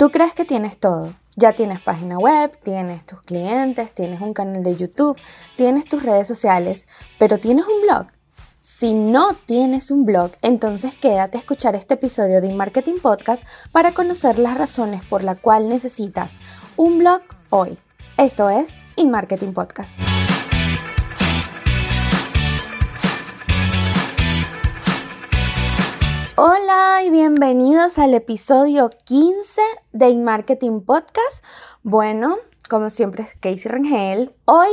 Tú crees que tienes todo. Ya tienes página web, tienes tus clientes, tienes un canal de YouTube, tienes tus redes sociales, pero tienes un blog. Si no tienes un blog, entonces quédate a escuchar este episodio de Marketing Podcast para conocer las razones por la cual necesitas un blog hoy. Esto es InMarketing Podcast. Hola y bienvenidos al episodio 15 de InMarketing Podcast. Bueno, como siempre es Casey Rangel, hoy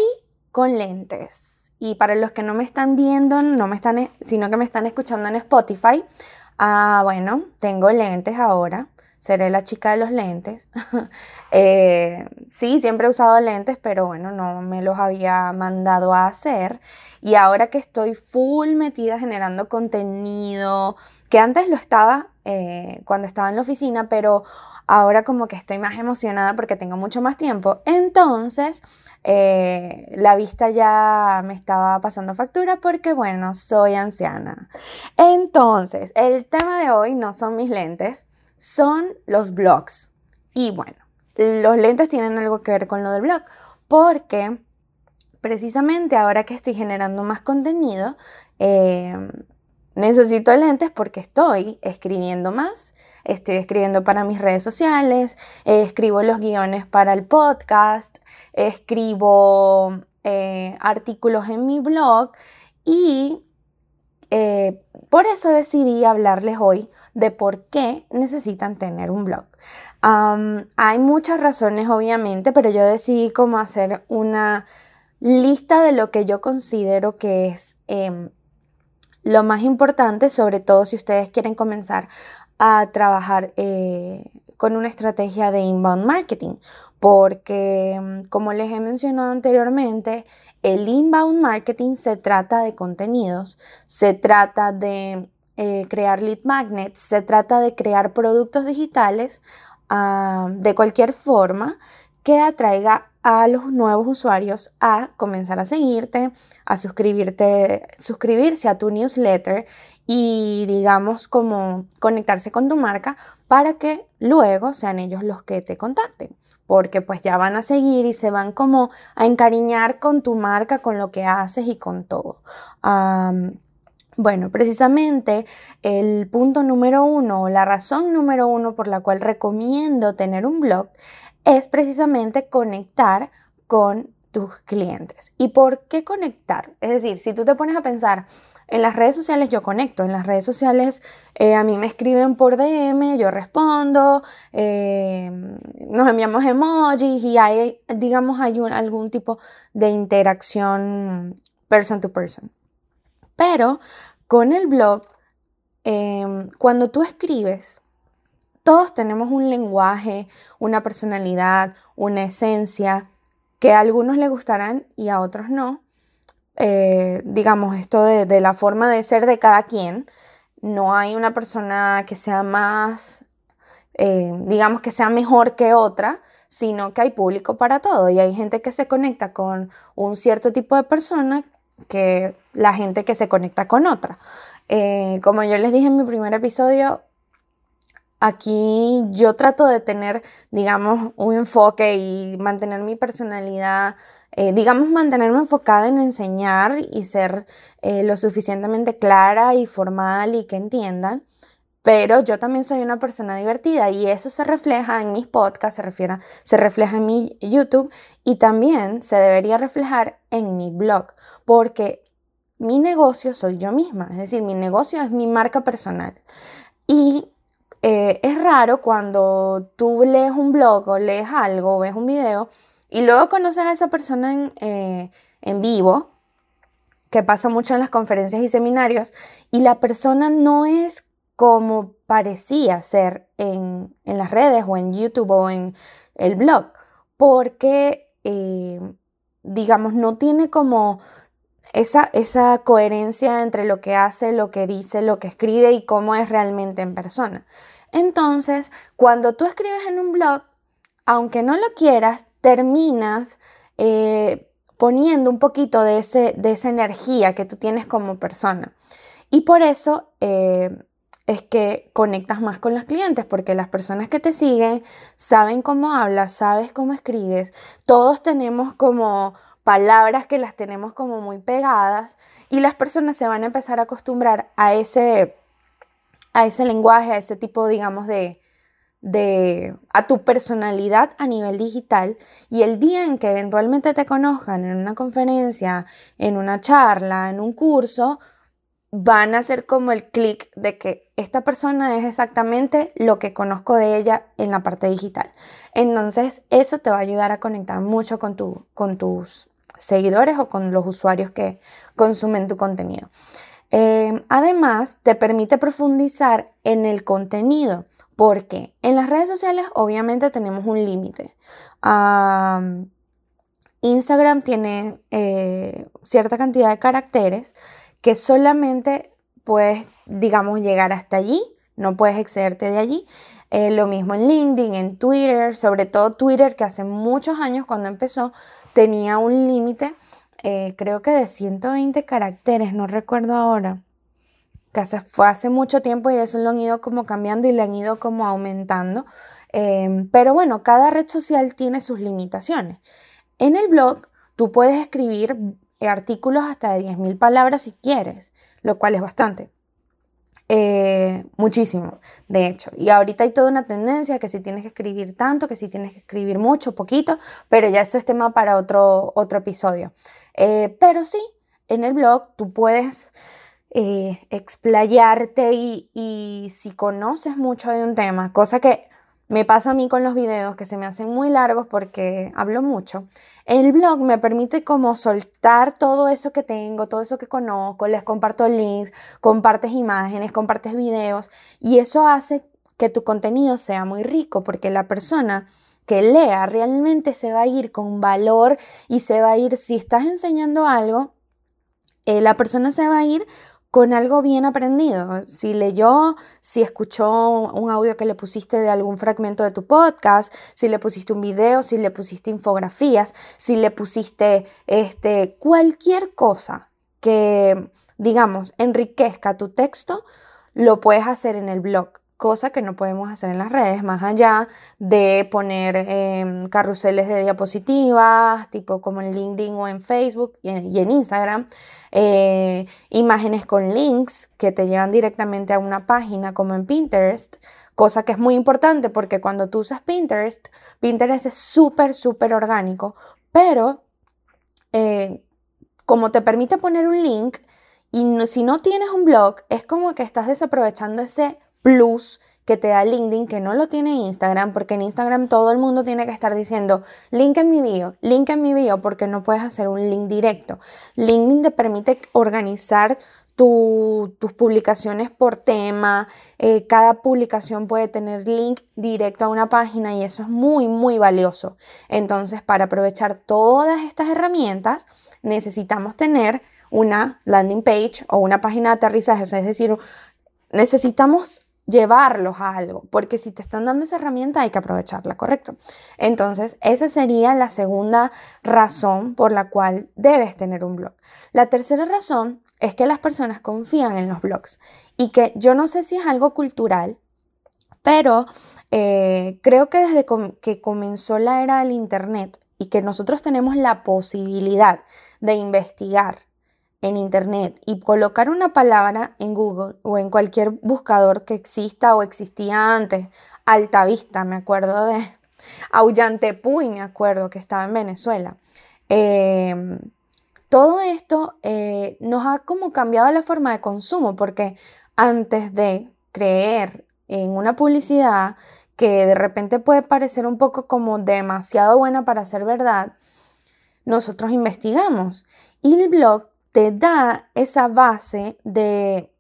con lentes. Y para los que no me están viendo, no me están, sino que me están escuchando en Spotify, ah, bueno, tengo lentes ahora seré la chica de los lentes. Eh, sí, siempre he usado lentes, pero bueno, no me los había mandado a hacer. Y ahora que estoy full metida generando contenido, que antes lo estaba eh, cuando estaba en la oficina, pero ahora como que estoy más emocionada porque tengo mucho más tiempo. Entonces, eh, la vista ya me estaba pasando factura porque, bueno, soy anciana. Entonces, el tema de hoy no son mis lentes son los blogs. Y bueno, los lentes tienen algo que ver con lo del blog, porque precisamente ahora que estoy generando más contenido, em, necesito lentes porque estoy escribiendo más, estoy escribiendo para mis redes sociales, escribo los guiones para el podcast, escribo eh, artículos en mi blog y eh, por eso decidí hablarles hoy de por qué necesitan tener un blog. hay muchas razones, obviamente, pero yo decidí cómo hacer una lista de lo que yo considero que es em, lo más importante, sobre todo si ustedes quieren comenzar a trabajar eh, con una estrategia de inbound marketing, porque em, como les he mencionado anteriormente, el inbound marketing se trata de contenidos, se trata de eh, crear lead magnets, se trata de crear productos digitales ah, de cualquier forma que atraiga a los nuevos usuarios a comenzar a seguirte, a suscribirte, suscribirse a tu newsletter y digamos como conectarse con tu marca para que luego sean ellos los que te contacten porque pues ya van a seguir y se van como a encariñar con tu marca, con lo que haces y con todo. Bueno, precisamente el punto número uno, la razón número uno por la cual recomiendo tener un blog es precisamente conectar con tus clientes. ¿Y por qué conectar? Es decir, si tú te pones a pensar, en las redes sociales yo conecto, en las redes sociales eh, a mí me escriben por DM, yo respondo, eh, nos enviamos emojis y hay, digamos, hay algún tipo de interacción person to person. Pero con el blog, em, cuando tú escribes, todos tenemos un lenguaje, una personalidad, una esencia que a algunos les gustarán y a otros no. Eh, digamos, esto de, la forma de ser de cada quien. No hay una persona que sea más, eh, digamos, que sea mejor que otra, sino que hay público para todo y hay gente que se conecta con un cierto tipo de persona que la gente que se conecta con otra. Eh, como yo les dije en mi primer episodio, aquí yo trato de tener, digamos, un enfoque y mantener mi personalidad, eh, digamos, mantenerme enfocada en enseñar y ser eh, lo suficientemente clara y formal y que entiendan. Pero yo también soy una persona divertida y eso se refleja en mis podcasts, se, se refleja en mi YouTube y también se debería reflejar en mi blog, porque mi negocio soy yo misma, es decir, mi negocio es mi marca personal. Y eh, es raro cuando tú lees un blog o lees algo o ves un video y luego conoces a esa persona en, eh, en vivo, que pasa mucho en las conferencias y seminarios, y la persona no es como parecía ser en, las redes o en YouTube o en el blog, porque, eh, digamos, no tiene como esa, esa coherencia entre lo que hace, lo que dice, lo que escribe y cómo es realmente en persona. Entonces, cuando tú escribes en un blog, aunque no lo quieras, terminas eh, poniendo un poquito de, ese, de esa energía que tú tienes como persona. Y por eso eh, es que conectas más con los clientes porque las personas que te siguen saben cómo hablas, sabes cómo escribes, todos tenemos como palabras que las tenemos como muy pegadas y las personas se van a empezar a acostumbrar a ese, a ese lenguaje, a ese tipo, digamos, de, de a tu personalidad a nivel digital y el día en que eventualmente te conozcan en una conferencia, en una charla, en un curso, van a ser como el clic de que esta persona es exactamente lo que conozco de ella en la parte digital. Entonces, eso te va a ayudar a conectar mucho con, tu, con tus seguidores o con los usuarios que consumen tu contenido. Eh, además, te permite profundizar en el contenido, porque en las redes sociales obviamente tenemos un límite. Instagram tiene eh, cierta cantidad de caracteres que solamente puedes, digamos, llegar hasta allí, no puedes excederte de allí. Eh, lo mismo en LinkedIn, en Twitter, sobre todo Twitter, que hace muchos años cuando empezó tenía un límite, eh, creo que de 120 caracteres, no recuerdo ahora, que fue hace mucho tiempo y eso lo han ido como cambiando y le han ido como aumentando. Em, pero bueno, cada red social tiene sus limitaciones. En el blog tú puedes escribir artículos hasta de 10.000 palabras si quieres, lo cual es bastante. Eh, muchísimo, de hecho. Y ahorita hay toda una tendencia que si tienes que escribir tanto, que si tienes que escribir mucho, poquito, pero ya eso es tema para otro, otro episodio. Eh, pero sí, en el blog tú puedes eh, explayarte y, y si conoces mucho de un tema, cosa que me pasa a mí con los videos que se me hacen muy largos porque hablo mucho. El blog me permite como soltar todo eso que tengo, todo eso que conozco, les comparto links, compartes imágenes, compartes videos y eso hace que tu contenido sea muy rico porque la persona que lea realmente se va a ir con valor y se va a ir, si estás enseñando algo, eh, la persona se va a ir con algo bien aprendido. Si leyó, si escuchó un audio que le pusiste de algún fragmento de tu podcast, si le pusiste un video, si le pusiste infografías, si le pusiste este, cualquier cosa que, digamos, enriquezca tu texto, lo puedes hacer en el blog cosa que no podemos hacer en las redes, más allá de poner em, carruseles de diapositivas, tipo como en LinkedIn o en Facebook y en, Instagram, eh, imágenes con links que te llevan directamente a una página como en Pinterest, cosa que es muy importante porque cuando tú usas Pinterest, Pinterest es súper, súper orgánico, pero eh, como te permite poner un link, y si no tienes un blog, es como que estás desaprovechando ese plus que te da LinkedIn que no lo tiene Instagram, porque en Instagram todo el mundo tiene que estar diciendo link en mi bio, link en mi bio, porque no puedes hacer un link directo. LinkedIn te permite organizar tus publicaciones por tema, eh, cada publicación puede tener link directo a una página y eso es muy, muy valioso. Entonces, para aprovechar todas estas herramientas, necesitamos tener una landing page o una página de aterrizaje, es decir, necesitamos llevarlos a algo, porque si te están dando esa herramienta hay que aprovecharla, ¿correcto? Entonces, esa sería la segunda razón por la cual debes tener un blog. La tercera razón es que las personas confían en los blogs y que yo no sé si es algo cultural, pero eh, creo que desde que comenzó la era del Internet y que nosotros tenemos la posibilidad de investigar en Internet y colocar una palabra en Google o en cualquier buscador que exista o existía antes, Altavista, me acuerdo de Auyantepuy, me acuerdo que estaba en Venezuela. Em, todo esto eh, nos ha como cambiado la forma de consumo porque antes de creer en una publicidad que de repente puede parecer un poco como demasiado buena para ser verdad, nosotros investigamos y el blog te da esa base de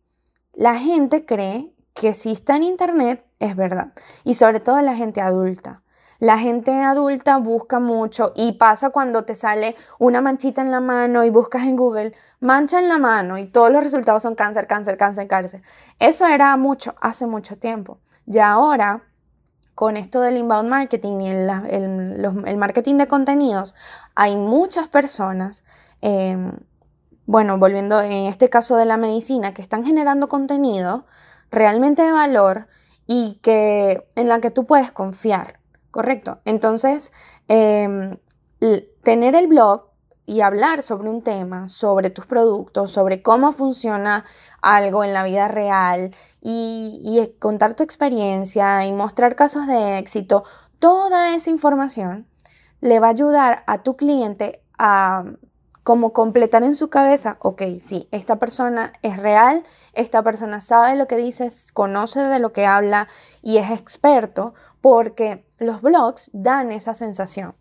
la gente cree que si está en internet es verdad y sobre todo la gente adulta. La gente adulta busca mucho y pasa cuando te sale una manchita en la mano y buscas en Google mancha en la mano y todos los resultados son cáncer, cáncer, cáncer, cáncer. Eso era mucho, hace mucho tiempo. Y ahora, con esto del inbound marketing y el, marketing de contenidos, hay muchas personas em, bueno, volviendo en este caso de la medicina, que están generando contenido realmente de valor y que, en la que tú puedes confiar, ¿correcto? Entonces, em, tener el blog y hablar sobre un tema, sobre tus productos, sobre cómo funciona algo en la vida real y, y, contar tu experiencia y mostrar casos de éxito, toda esa información le va a ayudar a tu cliente a como completar en su cabeza, ok, sí, esta persona es real, esta persona sabe lo que dice, conoce de lo que habla y es experto, porque los blogs dan esa sensación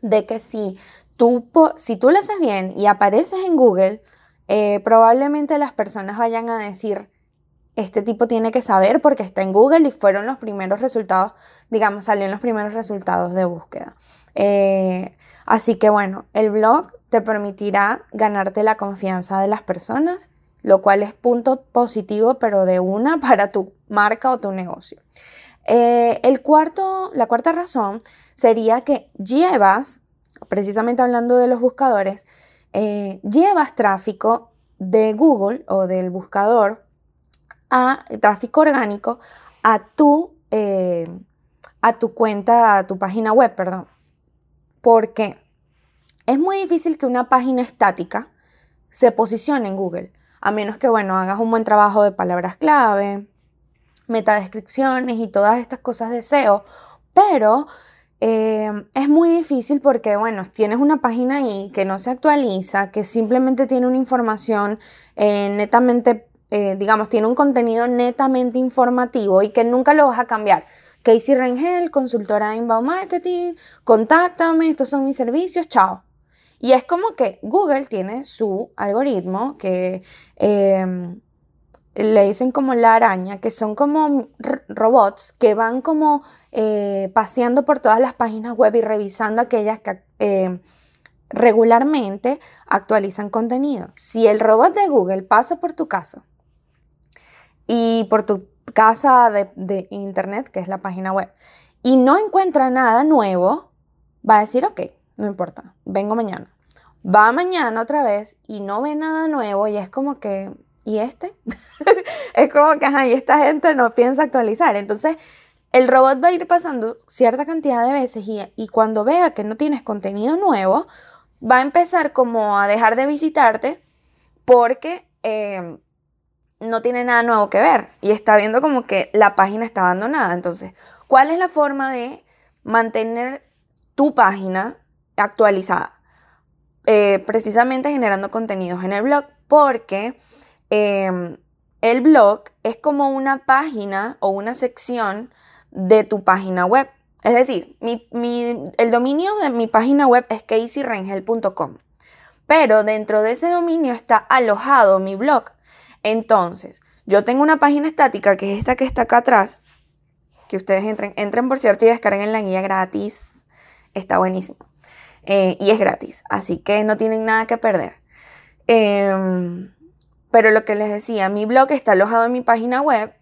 de que si tú, si tú lo haces bien y apareces en Google, eh, probablemente las personas vayan a decir, este tipo tiene que saber porque está en Google y fueron los primeros resultados, digamos, salieron los primeros resultados de búsqueda. Eh, así que bueno, el blog te permitirá ganarte la confianza de las personas, lo cual es punto positivo, pero de una para tu marca o tu negocio. Eh, el cuarto, la cuarta razón sería que llevas, precisamente hablando de los buscadores, eh, llevas tráfico de Google o del buscador a tráfico orgánico a tu, eh, a tu cuenta, a tu página web, perdón. ¿Por qué? Es muy difícil que una página estática se posicione en Google, a menos que, bueno, hagas un buen trabajo de palabras clave, metadescripciones y todas estas cosas de SEO, pero eh, es muy difícil porque, bueno, tienes una página ahí que no se actualiza, que simplemente tiene una información eh, netamente, eh, digamos, tiene un contenido netamente informativo y que nunca lo vas a cambiar. Casey Rengel, consultora de inbound marketing, contáctame, estos son mis servicios, chao. Y es como que Google tiene su algoritmo que em, le dicen como la araña, que son como robots que van como eh, paseando por todas las páginas web y revisando aquellas que em, regularmente actualizan contenido. Si el robot de Google pasa por tu casa y por tu casa de, internet, que es la página web, y no encuentra nada nuevo, va a decir, ok, no importa, vengo mañana. Va mañana otra vez y no ve nada nuevo y es como que, ¿y este? es como que, ajá, y esta gente no piensa actualizar. Entonces, el robot va a ir pasando cierta cantidad de veces y, cuando vea que no tienes contenido nuevo, va a empezar como a dejar de visitarte porque eh, no tiene nada nuevo que ver y está viendo como que la página está abandonada. Entonces, ¿cuál es la forma de mantener tu página actualizada. Eh, precisamente generando contenidos en el blog, porque em, el blog es como una página o una sección de tu página web. Es decir, el dominio de mi página web es caseyrengel.com, pero dentro de ese dominio está alojado mi blog. Entonces, yo tengo una página estática que es esta que está acá atrás, que ustedes entren, entren por cierto y descarguen la guía gratis, está buenísimo. Eh, y es gratis, así que no tienen nada que perder. Em, pero lo que les decía, mi blog está alojado en mi página web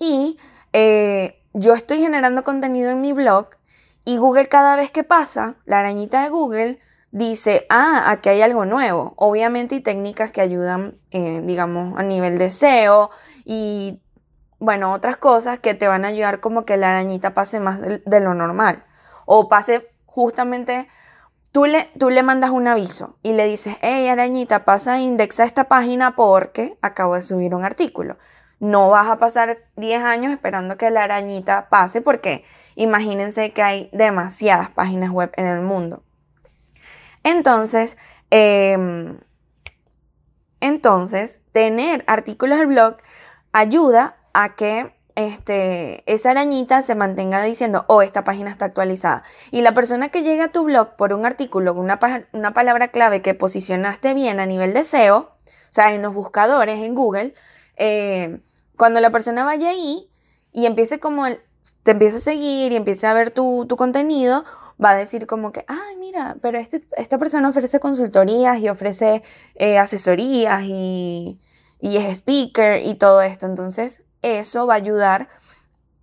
y eh, yo estoy generando contenido en mi blog y Google cada vez que pasa, la arañita de Google dice, ah, aquí hay algo nuevo. Obviamente hay técnicas que ayudan, eh, digamos, a nivel de SEO y, bueno, otras cosas que te van a ayudar como que la arañita pase más de lo normal o pase justamente Tú le, tú le mandas un aviso y le dices, hey arañita, pasa a indexar esta página porque acabo de subir un artículo. No vas a pasar 10 años esperando que la arañita pase porque imagínense que hay demasiadas páginas web en el mundo. Entonces, em, entonces, tener artículos del blog ayuda a que este, esa arañita se mantenga diciendo, oh, esta página está actualizada. Y la persona que llega a tu blog por un artículo una, una palabra clave que posicionaste bien a nivel de SEO, o sea, en los buscadores, en Google, eh, cuando la persona vaya ahí y empiece como, el, te empiece a seguir y empiece a ver tu, contenido, va a decir como que, ay, mira, pero este, esta persona ofrece consultorías y ofrece eh, asesorías y, y es speaker y todo esto. Entonces, eso va a ayudar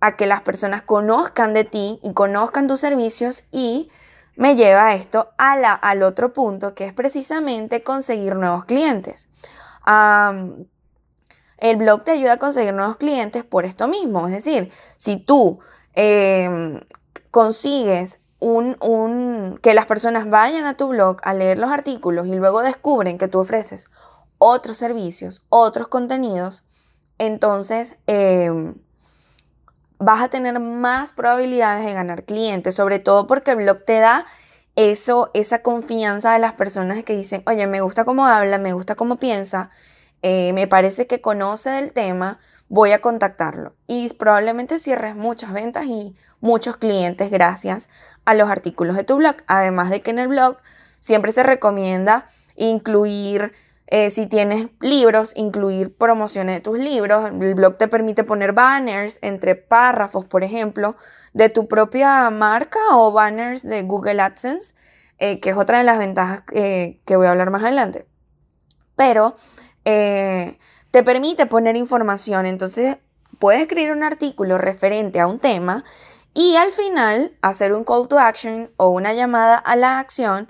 a que las personas conozcan de ti y conozcan tus servicios y me lleva a esto al otro punto que es precisamente conseguir nuevos clientes. El blog te ayuda a conseguir nuevos clientes por esto mismo. Es decir, si tú em, consigues un, un, que las personas vayan a tu blog a leer los artículos y luego descubren que tú ofreces otros servicios, otros contenidos, entonces em, vas a tener más probabilidades de ganar clientes, sobre todo porque el blog te da eso, esa confianza de las personas que dicen, oye, me gusta cómo habla, me gusta cómo piensa, eh, me parece que conoce del tema, voy a contactarlo. Y probablemente cierres muchas ventas y muchos clientes gracias a los artículos de tu blog. Además de que en el blog siempre se recomienda incluir eh, si tienes libros, incluir promociones de tus libros. El blog te permite poner banners entre párrafos, por ejemplo, de tu propia marca o banners de Google AdSense, eh, que es otra de las ventajas eh, que voy a hablar más adelante. Pero te permite poner información, entonces puedes escribir un artículo referente a un tema y al final hacer un call to action o una llamada a la acción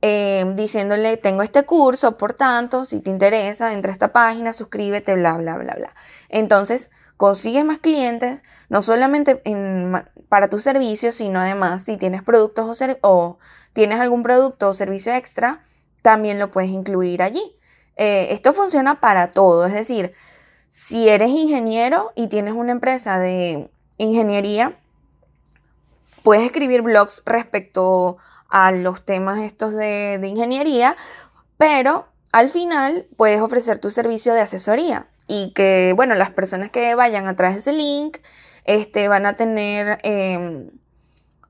Em, diciéndole, tengo este curso, por tanto, si te interesa, entra a esta página, suscríbete, bla, bla, bla, bla. Entonces, consigues más clientes, no solamente para tu servicio, sino además si tienes productos o, o, tienes algún producto o servicio extra, también lo puedes incluir allí. Eh, esto funciona para todo, es decir, si eres ingeniero y tienes una empresa de ingeniería, puedes escribir blogs respecto a los temas estos de, ingeniería, pero al final puedes ofrecer tu servicio de asesoría y que, bueno, las personas que vayan a través de ese link este, van a tener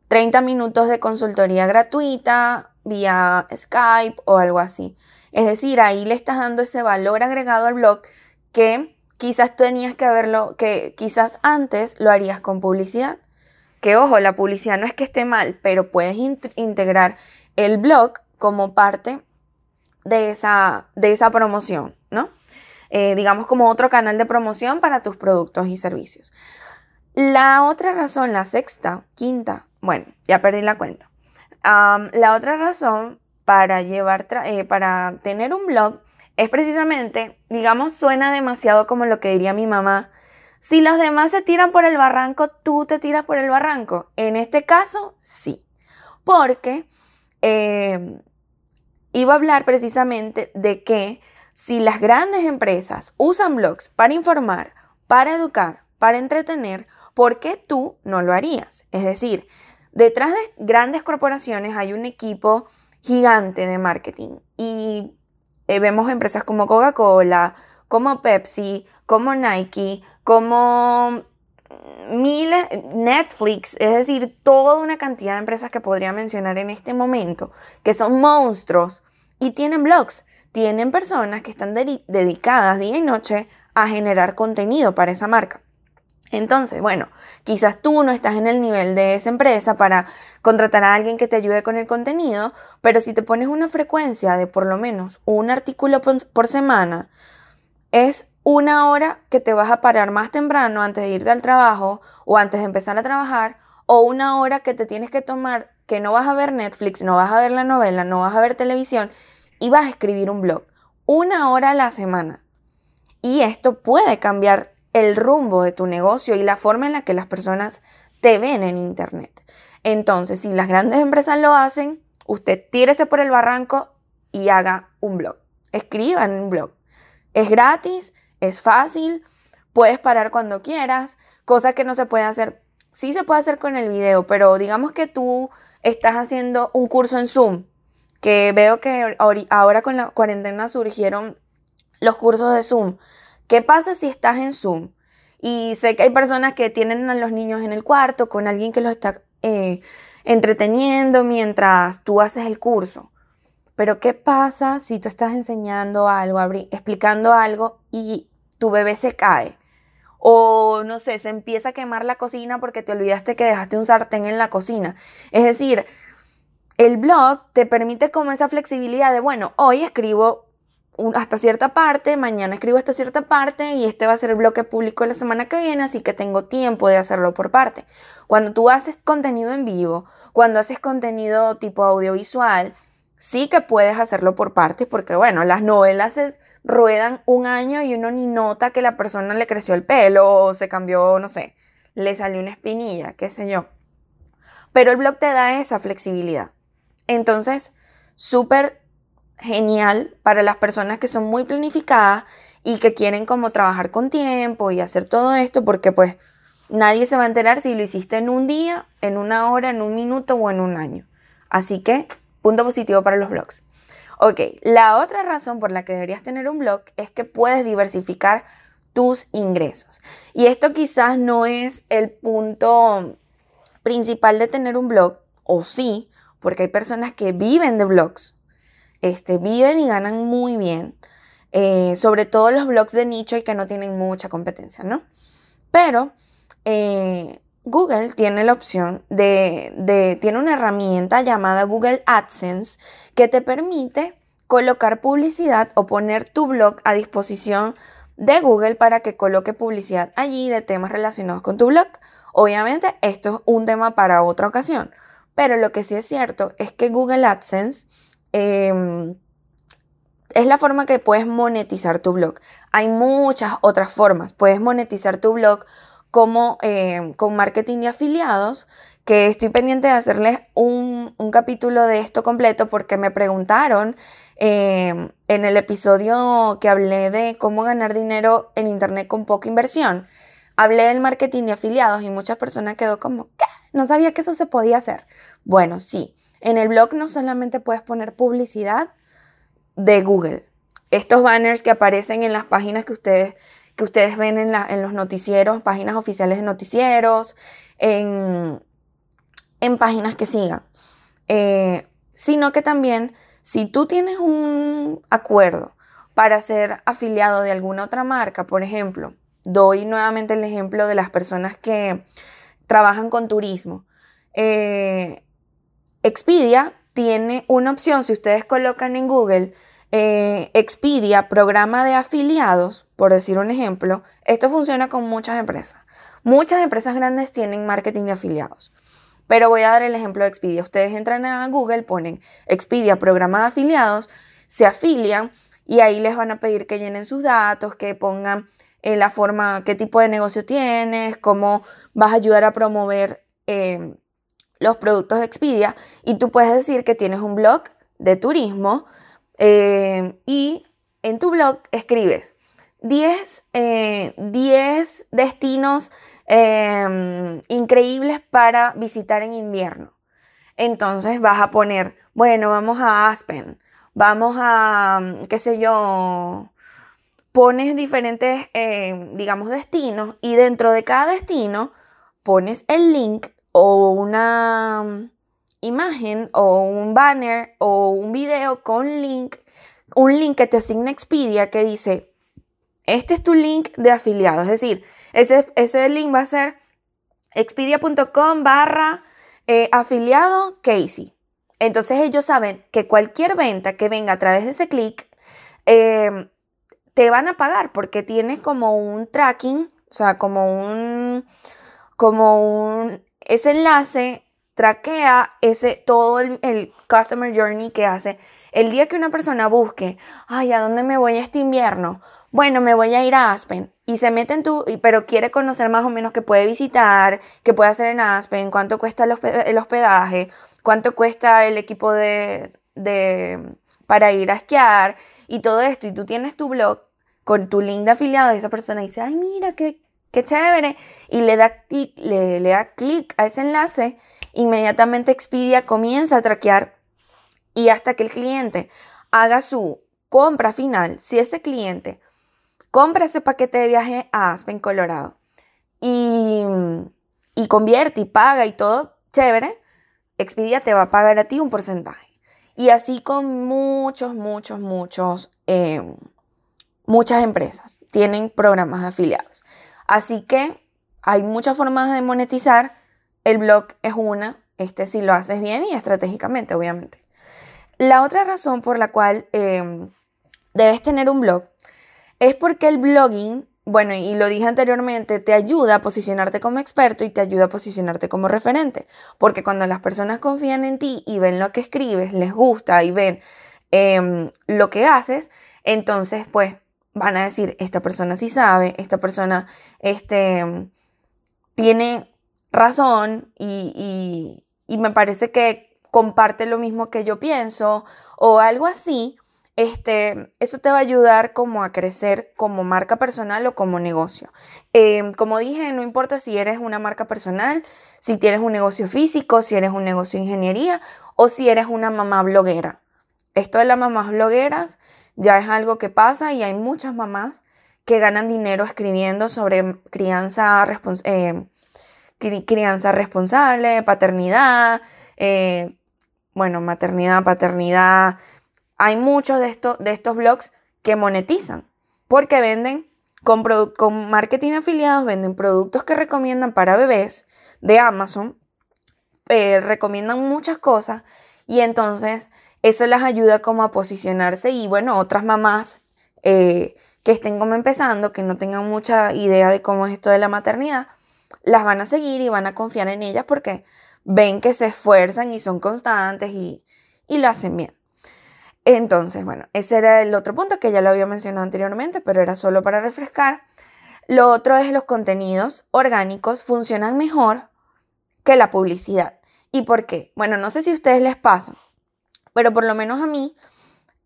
30 em, minutos de consultoría gratuita vía Skype o algo así. Es decir, ahí le estás dando ese valor agregado al blog que quizás tenías que haberlo, que quizás antes lo harías con publicidad. Que ojo, la publicidad no es que esté mal, pero puedes integrar el blog como parte de esa, de esa promoción, ¿no? Eh, digamos como otro canal de promoción para tus productos y servicios. La otra razón, la sexta, quinta, bueno, ya perdí la cuenta. la otra razón para llevar, eh, para tener un blog es precisamente, digamos, suena demasiado como lo que diría mi mamá, si los demás se tiran por el barranco, tú te tiras por el barranco. En este caso, sí. Porque em, iba a hablar precisamente de que si las grandes empresas usan blogs para informar, para educar, para entretener, ¿por qué tú no lo harías? Es decir, detrás de grandes corporaciones hay un equipo gigante de marketing y eh, vemos empresas como Coca-Cola, como Pepsi, como Nike, como miles, Netflix, es decir, toda una cantidad de empresas que podría mencionar en este momento, que son monstruos y tienen blogs, tienen personas que están dedicadas día y noche a generar contenido para esa marca. Entonces, bueno, quizás tú no estás en el nivel de esa empresa para contratar a alguien que te ayude con el contenido, pero si te pones una frecuencia de por lo menos un artículo por semana, es una hora que te vas a parar más temprano antes de irte al trabajo o antes de empezar a trabajar o una hora que te tienes que tomar que no vas a ver Netflix, no vas a ver la novela, no vas a ver televisión y vas a escribir un blog. Una hora a la semana. Y esto puede cambiar el rumbo de tu negocio y la forma en la que las personas te ven en Internet. Entonces, si las grandes empresas lo hacen, usted tírese por el barranco y haga un blog. Escriba en un blog. Es gratis, es fácil, puedes parar cuando quieras, cosa que no se puede hacer. Sí se puede hacer con el video, pero digamos que tú estás haciendo un curso en Zoom, que veo que ahora con la cuarentena surgieron los cursos de Zoom. ¿Qué pasa si estás en Zoom? Y sé que hay personas que tienen a los niños en el cuarto con alguien que los está eh, entreteniendo mientras tú haces el curso. Pero ¿qué pasa si tú estás enseñando algo, explicando algo y tu bebé se cae? O no sé, se empieza a quemar la cocina porque te olvidaste que dejaste un sartén en la cocina. Es decir, el blog te permite como esa flexibilidad de, bueno, hoy escribo hasta cierta parte, mañana escribo hasta cierta parte y este va a ser el bloque público la semana que viene, así que tengo tiempo de hacerlo por parte. Cuando tú haces contenido en vivo, cuando haces contenido tipo audiovisual, Sí que puedes hacerlo por partes porque, bueno, las novelas se ruedan un año y uno ni nota que la persona le creció el pelo o se cambió, no sé, le salió una espinilla, qué sé yo. Pero el blog te da esa flexibilidad. Entonces, súper genial para las personas que son muy planificadas y que quieren como trabajar con tiempo y hacer todo esto porque pues nadie se va a enterar si lo hiciste en un día, en una hora, en un minuto o en un año. Así que Punto positivo para los blogs. Ok, la otra razón por la que deberías tener un blog es que puedes diversificar tus ingresos. Y esto quizás no es el punto principal de tener un blog, o sí, porque hay personas que viven de blogs, este, viven y ganan muy bien, eh, sobre todo los blogs de nicho y que no tienen mucha competencia, ¿no? Pero eh, Google tiene la opción de, tiene una herramienta llamada Google AdSense que te permite colocar publicidad o poner tu blog a disposición de Google para que coloque publicidad allí de temas relacionados con tu blog. Obviamente esto es un tema para otra ocasión, pero lo que sí es cierto es que Google AdSense em, es la forma que puedes monetizar tu blog. Hay muchas otras formas. Puedes monetizar tu blog como eh, con marketing de afiliados, que estoy pendiente de hacerles un, capítulo de esto completo porque me preguntaron eh, en el episodio que hablé de cómo ganar dinero en Internet con poca inversión. Hablé del marketing de afiliados y muchas personas quedó como, ¿qué? No sabía que eso se podía hacer. Bueno, sí, en el blog no solamente puedes poner publicidad de Google. Estos banners que aparecen en las páginas que ustedes que ustedes ven en, los noticieros, páginas oficiales de noticieros, en, páginas que sigan. Eh, sino que también, si tú tienes un acuerdo para ser afiliado de alguna otra marca, por ejemplo, doy nuevamente el ejemplo de las personas que trabajan con turismo. Eh, Expedia tiene una opción, si ustedes colocan en Google eh, Expedia, programa de afiliados, por decir un ejemplo, esto funciona con muchas empresas. Muchas empresas grandes tienen marketing de afiliados. Pero voy a dar el ejemplo de Expedia. Ustedes entran a Google, ponen Expedia, programa de afiliados, se afilian y ahí les van a pedir que llenen sus datos, que pongan eh, la forma, qué tipo de negocio tienes, cómo vas a ayudar a promover eh, los productos de Expedia. Y tú puedes decir que tienes un blog de turismo eh, y en tu blog escribes 10, eh, destinos em, increíbles para visitar en invierno. Entonces vas a poner, bueno, vamos a Aspen, vamos a, qué sé yo, pones diferentes, em, digamos, destinos y dentro de cada destino pones el link o una imagen o un banner o un video con link, un link que te asigna Expedia que dice, este es tu link de afiliado. Es decir, ese, ese link va a ser expedia.com barra eh, afiliado Casey. Entonces ellos saben que cualquier venta que venga a través de ese clic, em, te van a pagar porque tienes como un tracking, o sea, como un, como un, ese enlace traquea ese, todo el, customer journey que hace. El día que una persona busque, ay, ¿a dónde me voy este invierno? Bueno, me voy a ir a Aspen y se mete en tu, pero quiere conocer más o menos qué puede visitar, qué puede hacer en Aspen, cuánto cuesta el hospedaje, cuánto cuesta el equipo de, de, para ir a esquiar y todo esto. Y tú tienes tu blog con tu link de afiliado y esa persona dice, ay, mira, qué, qué chévere. Y le da, le, da clic a ese enlace inmediatamente Expedia comienza a traquear y hasta que el cliente haga su compra final, si ese cliente compra ese paquete de viaje a Aspen, Colorado, y, y convierte y paga y todo, chévere, Expedia te va a pagar a ti un porcentaje. Y así con muchos, muchos, muchos, em, muchas empresas tienen programas de afiliados. Así que hay muchas formas de monetizar el blog es una, este si lo haces bien y estratégicamente, obviamente. La otra razón por la cual em, debes tener un blog es porque el blogging bueno, y lo dije anteriormente, te ayuda a posicionarte como experto y te ayuda a posicionarte como referente. Porque cuando las personas confían en ti y ven lo que escribes, les gusta y ven em, lo que haces, entonces pues van a decir, esta persona sí sabe, esta persona este, tiene razón y, y me parece que comparte lo mismo que yo pienso o algo así este, eso te va a ayudar como a crecer como marca personal o como negocio. Em, como dije, no importa si eres una marca personal, si tienes un negocio físico, si eres un negocio de ingeniería o si eres una mamá bloguera. Esto de las mamás blogueras ya es algo que pasa y hay muchas mamás que ganan dinero escribiendo sobre crianza, eh, crianza responsable, paternidad, eh, bueno, maternidad, paternidad, hay muchos de, estos, de estos blogs que monetizan porque venden con, con marketing afiliados, venden productos que recomiendan para bebés de Amazon, eh, recomiendan muchas cosas y entonces eso les ayuda como a posicionarse y bueno, otras mamás eh, que estén como empezando, que no tengan mucha idea de cómo es esto de la maternidad, las van a seguir y van a confiar en ellas porque ven que se esfuerzan y son constantes y, y lo hacen bien. Entonces, bueno, ese era el otro punto que ya lo había mencionado anteriormente, pero era solo para refrescar. Lo otro es los contenidos orgánicos funcionan mejor que la publicidad. ¿Y por qué? Bueno, no sé si a ustedes les pasa, pero por lo menos a mí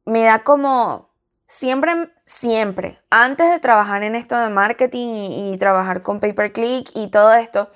me da como siempre, siempre, antes de trabajar en esto de marketing y, y trabajar con pay per click y todo esto,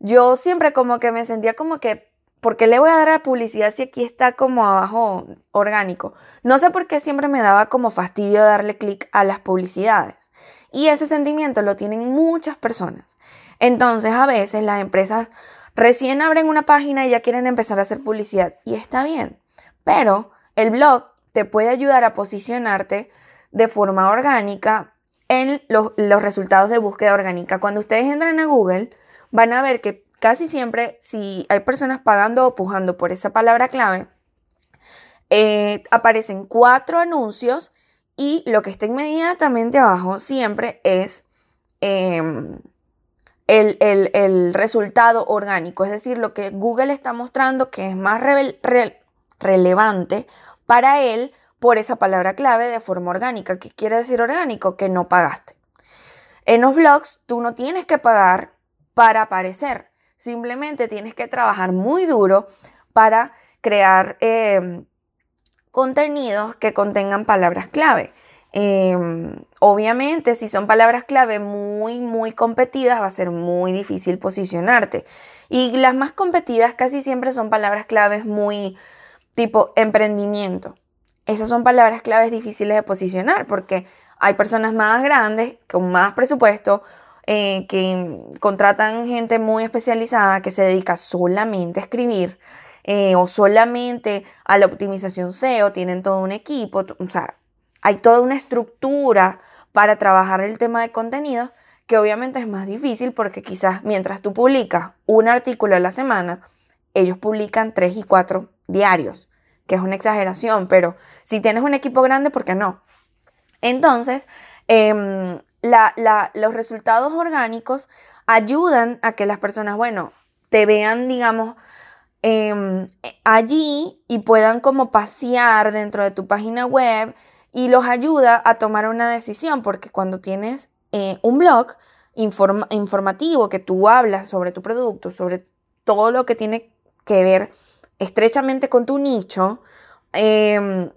yo siempre como que me sentía como que ¿por qué le voy a dar a publicidad si aquí está como abajo orgánico? No sé por qué siempre me daba como fastidio darle clic a las publicidades. Y ese sentimiento lo tienen muchas personas. Entonces a veces las empresas recién abren una página y ya quieren empezar a hacer publicidad. Y está bien. Pero el blog te puede ayudar a posicionarte de forma orgánica en los, resultados de búsqueda orgánica. Cuando ustedes entran a Google, van a ver que casi siempre, si hay personas pagando o pujando por esa palabra clave, eh, aparecen cuatro anuncios y lo que está inmediatamente abajo siempre es em, el, resultado orgánico, es decir, lo que Google está mostrando que es más relevante para él por esa palabra clave de forma orgánica. ¿Qué quiere decir orgánico? Que no pagaste. En los blogs tú no tienes que pagar para aparecer. Simplemente tienes que trabajar muy duro para crear em, contenidos que contengan palabras clave. Em, obviamente, si son palabras clave muy, muy competidas, va a ser muy difícil posicionarte. Y las más competidas casi siempre son palabras claves muy tipo emprendimiento. Esas son palabras claves difíciles de posicionar porque hay personas más grandes, con más presupuesto eh, que contratan gente muy especializada que se dedica solamente a escribir eh, o solamente a la optimización SEO, tienen todo un equipo, o sea, hay toda una estructura para trabajar el tema de contenido que obviamente es más difícil porque quizás mientras tú publicas un artículo a la semana, ellos publican tres y cuatro diarios, que es una exageración, pero si tienes un equipo grande, ¿por qué no? Entonces, em, los resultados orgánicos ayudan a que las personas, bueno, te vean, digamos, em, allí y puedan como pasear dentro de tu página web y los ayuda a tomar una decisión, porque cuando tienes eh, un blog informativo que tú hablas sobre tu producto, sobre todo lo que tiene que ver estrechamente con tu nicho, eh,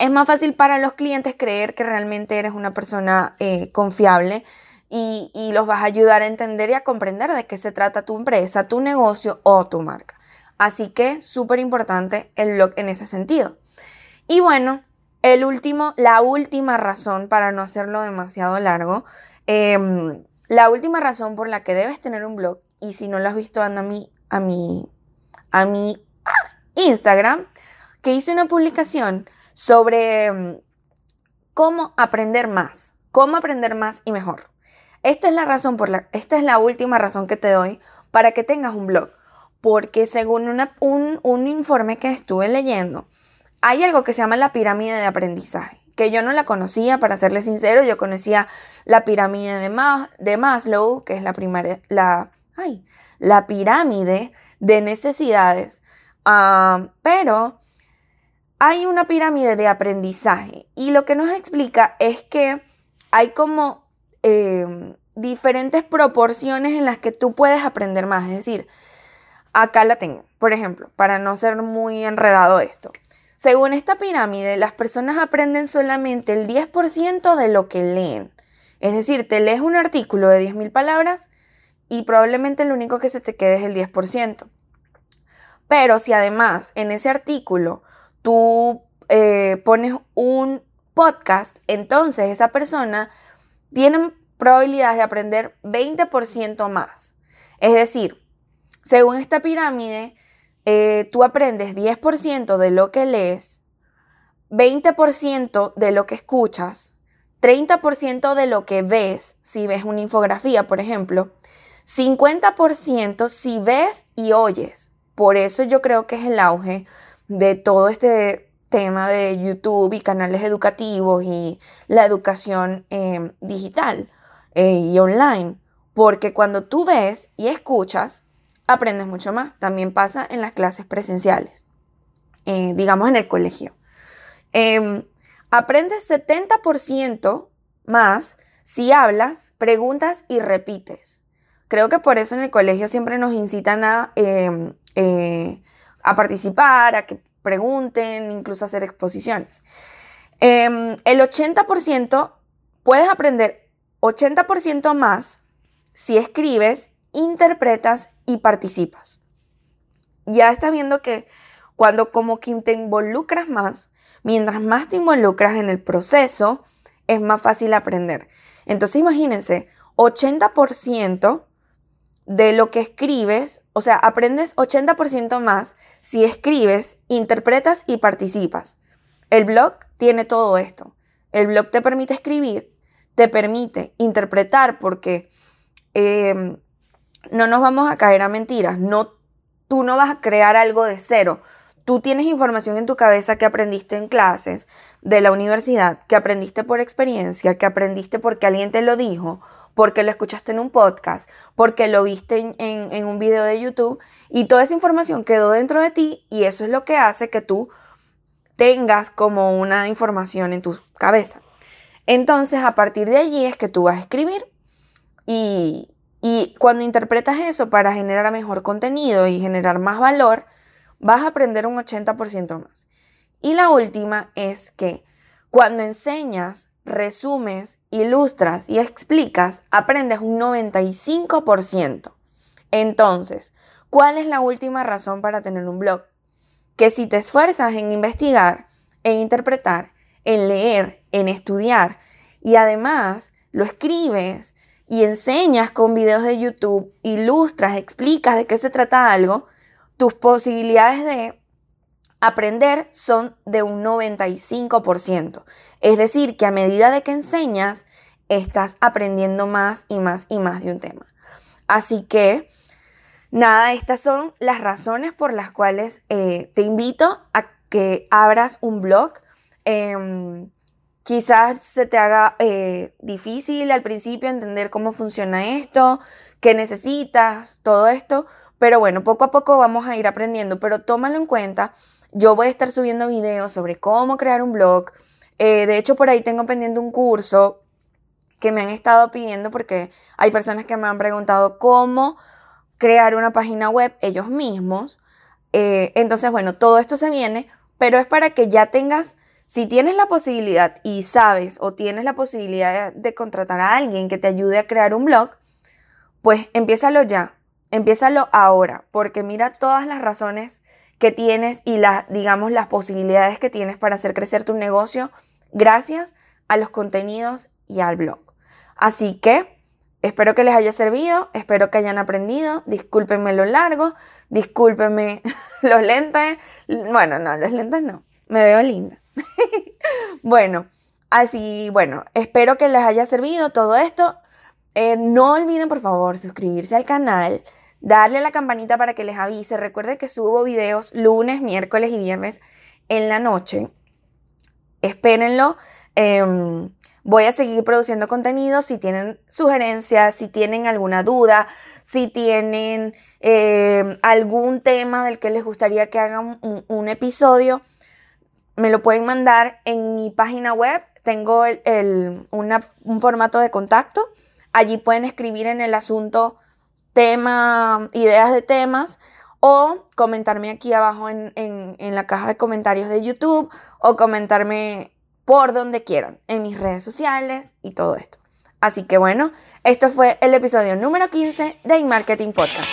es más fácil para los clientes creer que realmente eres una persona eh, confiable y, los vas a ayudar a entender y a comprender de qué se trata tu empresa, tu negocio o tu marca. Así que súper importante el blog en ese sentido. Y bueno, el último, la última razón para no hacerlo demasiado largo, em, la última razón por la que debes tener un blog, y si no lo has visto, anda a mi, a mi, a mi Instagram, que hice una publicación sobre mm, cómo aprender más, cómo aprender más y mejor. Esta es la razón por la, esta es la última razón que te doy para que tengas un blog, porque según un, un informe que estuve leyendo, hay algo que se llama la pirámide de aprendizaje. que yo no la conocía, para serle sincero, yo conocía la pirámide de, de Maslow, que es la, primaria, la, ay, la pirámide de necesidades, ah, pero hay una pirámide de aprendizaje y lo que nos explica es que hay como em, diferentes proporciones en las que tú puedes aprender más. Es decir, acá la tengo, por ejemplo, para no ser muy enredado esto. Según esta pirámide, las personas aprenden solamente el 10% de lo que leen. Es decir, te lees un artículo de 10.000 palabras y probablemente lo único que se te quede es el 10%. Pero si además en ese artículo tú eh, pones un podcast, entonces esa persona tiene probabilidades de aprender 20% más. Es decir, según esta pirámide, eh, tú aprendes 10% de lo que lees, 20% de lo que escuchas, 30% de lo que ves, si ves una infografía, por ejemplo, 50% si ves y oyes. Por eso yo creo que es el auge de todo este tema de YouTube y canales educativos y la educación em, digital eh, y online. Porque cuando tú ves y escuchas, aprendes mucho más. También pasa en las clases presenciales, eh, digamos en el colegio. Em, aprendes 70% más si hablas, preguntas y repites. Creo que por eso en el colegio siempre nos incitan a, em, eh, a participar, a que pregunten, incluso hacer exposiciones. Em, el 80% puedes aprender 80% más si escribes, interpretas y participas. Ya estás viendo que cuando como que te involucras más, mientras más te involucras en el proceso, es más fácil aprender. Entonces imagínense, 80% de lo que escribes, o sea, aprendes 80% más si escribes, interpretas y participas. El blog tiene todo esto. El blog te permite escribir, te permite interpretar porque em, no nos vamos a caer a mentiras. No, tú no vas a crear algo de cero. Tú tienes información en tu cabeza que aprendiste en clases de la universidad, que aprendiste por experiencia, que aprendiste porque alguien te lo dijo porque lo escuchaste en un podcast, porque lo viste en, un video de YouTube y toda esa información quedó dentro de ti y eso es lo que hace que tú tengas como una información en tu cabeza. Entonces, a partir de allí es que tú vas a escribir y, y cuando interpretas eso para generar mejor contenido y generar más valor, vas a aprender un 80% más. Y la última es que cuando enseñas resumes, ilustras y explicas, aprendes un 95%. Entonces, ¿cuál es la última razón para tener un blog? Que si te esfuerzas en investigar, en interpretar, en leer, en estudiar y además lo escribes y enseñas con videos de YouTube, ilustras, explicas de qué se trata algo, tus posibilidades de aprender son de un 95%. Es decir, que a medida de que enseñas, estás aprendiendo más y más y más de un tema. Así que, nada, estas son las razones por las cuales eh, te invito a que abras un blog. Em, quizás se te haga eh, difícil al principio entender cómo funciona esto, qué necesitas, todo esto, pero bueno, poco a poco vamos a ir aprendiendo, pero tómalo en cuenta yo voy a estar subiendo videos sobre cómo crear un blog. Eh, de hecho, por ahí tengo pendiente un curso que me han estado pidiendo porque hay personas que me han preguntado cómo crear una página web ellos mismos. Eh, entonces, bueno, todo esto se viene, pero es para que ya tengas, si tienes la posibilidad y sabes o tienes la posibilidad de contratar a alguien que te ayude a crear un blog, pues empiézalo ya, empiézalo ahora, porque mira todas las razones que tienes y las, digamos, las posibilidades que tienes para hacer crecer tu negocio gracias a los contenidos y al blog. Así que espero que les haya servido, espero que hayan aprendido, discúlpenme lo largo, discúlpenme los lentes, bueno, no, los lentes no, me veo linda. bueno, así, bueno, espero que les haya servido todo esto. Eh, no olviden, por favor, suscribirse al canal darle a la campanita para que les avise. Recuerde que subo videos lunes, miércoles y viernes en la noche. Espérenlo. Em, voy a seguir produciendo contenido. Si tienen sugerencias, si tienen alguna duda, si tienen em, algún tema del que les gustaría que hagan un, episodio, me lo pueden mandar en mi página web. Tengo un formato de contacto. Allí pueden escribir en el asunto tema, ideas de temas o comentarme aquí abajo en, en, la caja de comentarios de YouTube o comentarme por donde quieran, en mis redes sociales y todo esto. Así que bueno, esto fue el episodio número 15 de Marketing Podcast.